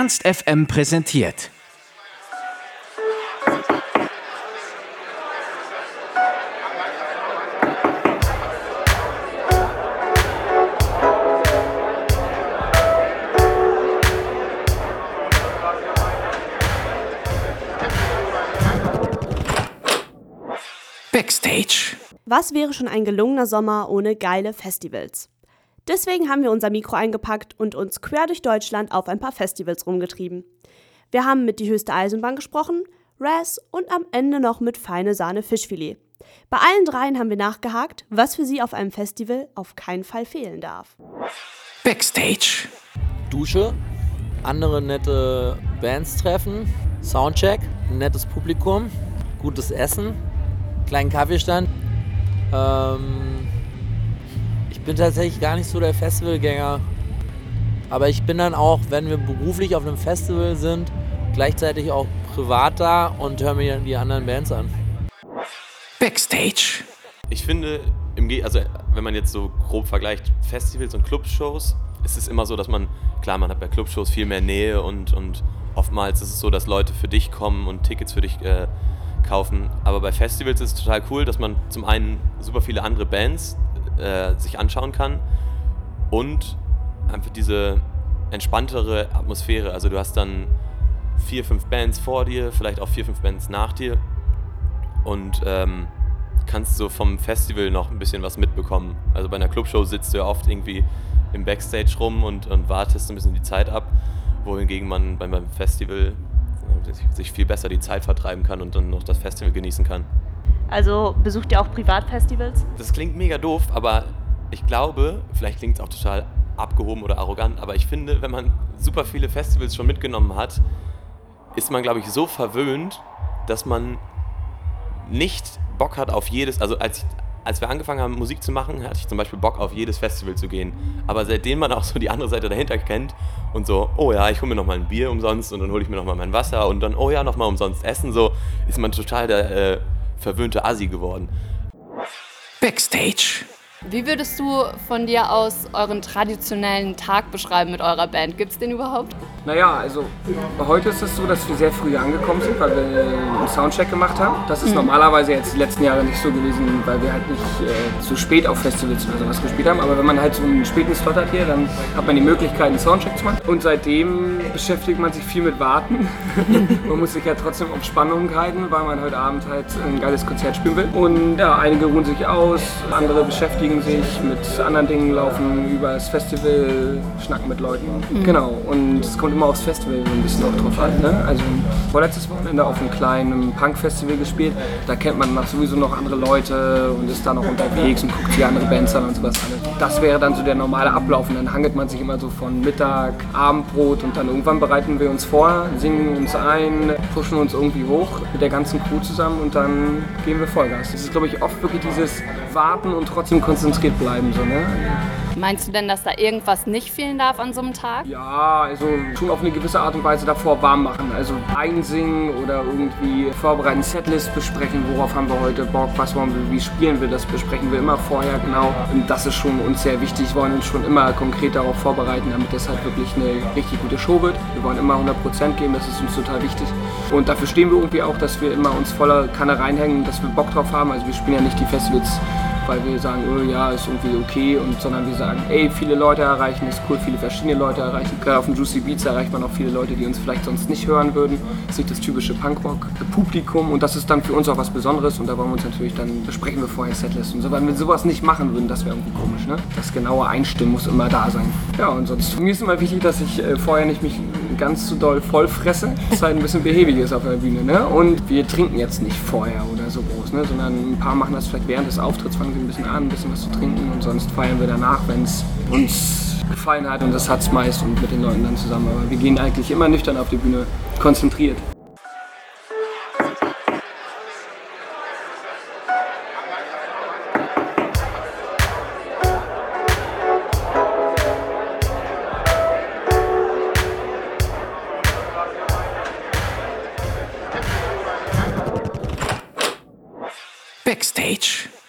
Ernst FM präsentiert. Backstage. Was wäre schon ein gelungener Sommer ohne geile Festivals? Deswegen haben wir unser Mikro eingepackt und uns quer durch Deutschland auf ein paar Festivals rumgetrieben. Wir haben mit die höchste Eisenbahn gesprochen, Raz und am Ende noch mit feine Sahne Fischfilet. Bei allen dreien haben wir nachgehakt, was für sie auf einem Festival auf keinen Fall fehlen darf. Backstage. Dusche, andere nette Bands treffen, Soundcheck, ein nettes Publikum, gutes Essen, kleinen Kaffeestand. Ähm, ich bin tatsächlich gar nicht so der Festivalgänger. Aber ich bin dann auch, wenn wir beruflich auf einem Festival sind, gleichzeitig auch privat da und höre mir die anderen Bands an. Backstage. Ich finde, im Ge also wenn man jetzt so grob vergleicht Festivals und Clubshows, ist es immer so, dass man, klar, man hat bei Clubshows viel mehr Nähe und, und oftmals ist es so, dass Leute für dich kommen und Tickets für dich äh, kaufen. Aber bei Festivals ist es total cool, dass man zum einen super viele andere Bands äh, sich anschauen kann und einfach diese entspanntere Atmosphäre. Also du hast dann vier, fünf Bands vor dir, vielleicht auch vier, fünf Bands nach dir und ähm, kannst so vom Festival noch ein bisschen was mitbekommen. Also bei einer Clubshow sitzt du ja oft irgendwie im Backstage rum und, und wartest ein bisschen die Zeit ab, wohingegen man beim, Festival äh, sich viel besser die Zeit vertreiben kann und dann noch das Festival genießen kann. Also besucht ihr auch Privatfestivals? Das klingt mega doof, aber ich glaube, vielleicht klingt es auch total abgehoben oder arrogant, aber ich finde, wenn man super viele Festivals schon mitgenommen hat, ist man, glaube ich, so verwöhnt, dass man nicht Bock hat auf jedes, also als, als wir angefangen haben, Musik zu machen, hatte ich zum Beispiel Bock auf jedes Festival zu gehen. Aber seitdem man auch so die andere Seite dahinter kennt und so, oh ja, ich hole mir nochmal ein Bier umsonst und dann hole ich mir nochmal mein Wasser und dann, oh ja, nochmal umsonst essen, so ist man total der äh, verwöhnte Assi geworden. Backstage. Wie würdest du von dir aus euren traditionellen Tag beschreiben mit eurer Band? Gibt es den überhaupt? Naja, also heute ist es so, dass wir sehr früh angekommen sind, weil wir einen Soundcheck gemacht haben. Das ist mhm. normalerweise jetzt die letzten Jahre nicht so gewesen, weil wir halt nicht äh, so spät auf Festivals oder sowas gespielt haben. Aber wenn man halt so einen späten Slot hat hier, dann hat man die Möglichkeit, einen Soundcheck zu machen. Und seitdem beschäftigt man sich viel mit Warten. man muss sich ja trotzdem auf Spannung halten, weil man heute Abend halt ein geiles Konzert spielen will. Und ja, einige ruhen sich aus, andere beschäftigen beschäftigen sich mit anderen Dingen, laufen über das Festival, schnacken mit Leuten. Mhm. Genau, und es kommt immer aufs Festival so ein bisschen auch drauf an. Ne? Also vorletztes Wochenende auf einem kleinen Punk-Festival gespielt, da kennt man noch sowieso noch andere Leute und ist da noch unterwegs und guckt sich andere Bands an und sowas an. Das wäre dann so der normale Ablauf und dann hangelt man sich immer so von Mittag, Abendbrot und dann irgendwann bereiten wir uns vor, singen uns ein, pushen uns irgendwie hoch mit der ganzen Crew zusammen und dann gehen wir Vollgas. Das ist glaube ich oft wirklich dieses Warten und trotzdem konzentriert bleiben. So, ne? Meinst du denn, dass da irgendwas nicht fehlen darf an so einem Tag? Ja, also schon auf eine gewisse Art und Weise davor warm machen. Also einsingen oder irgendwie vorbereiten, Setlist besprechen, worauf haben wir heute Bock, was wollen wir, wie spielen wir, das besprechen wir immer vorher genau. Und das ist schon uns sehr wichtig. Wir wollen uns schon immer konkret darauf vorbereiten, damit das halt wirklich eine richtig gute Show wird. Wir wollen immer 100% geben, das ist uns total wichtig. Und dafür stehen wir irgendwie auch, dass wir immer uns voller Kanne reinhängen, dass wir Bock drauf haben. Also wir spielen ja nicht die Festivals weil wir sagen, oh ja, ist irgendwie okay, und, sondern wir sagen, ey, viele Leute erreichen, ist cool, viele verschiedene Leute erreichen. Gerade auf dem Juicy Beats erreicht man auch viele Leute, die uns vielleicht sonst nicht hören würden. Das ist nicht das typische Punkrock-Publikum und das ist dann für uns auch was Besonderes und da wollen wir uns natürlich dann, besprechen wir vorher Setlist und so, weil wir sowas nicht machen würden, das wäre irgendwie komisch, ne? Das genaue Einstimmen muss immer da sein. Ja, und sonst, mich ist immer wichtig, dass ich äh, vorher nicht mich ganz zu doll voll fresse, dass halt ein bisschen behäbig ist auf der Bühne, ne? Und wir trinken jetzt nicht vorher oder so groß, ne? Sondern ein paar machen das vielleicht während des Auftritts, fangen sie ein bisschen an, ein bisschen was zu trinken und sonst feiern wir danach, wenn es uns gefallen hat und das hat es meist und mit den Leuten dann zusammen. Aber wir gehen eigentlich immer nüchtern auf die Bühne, konzentriert. Backstage.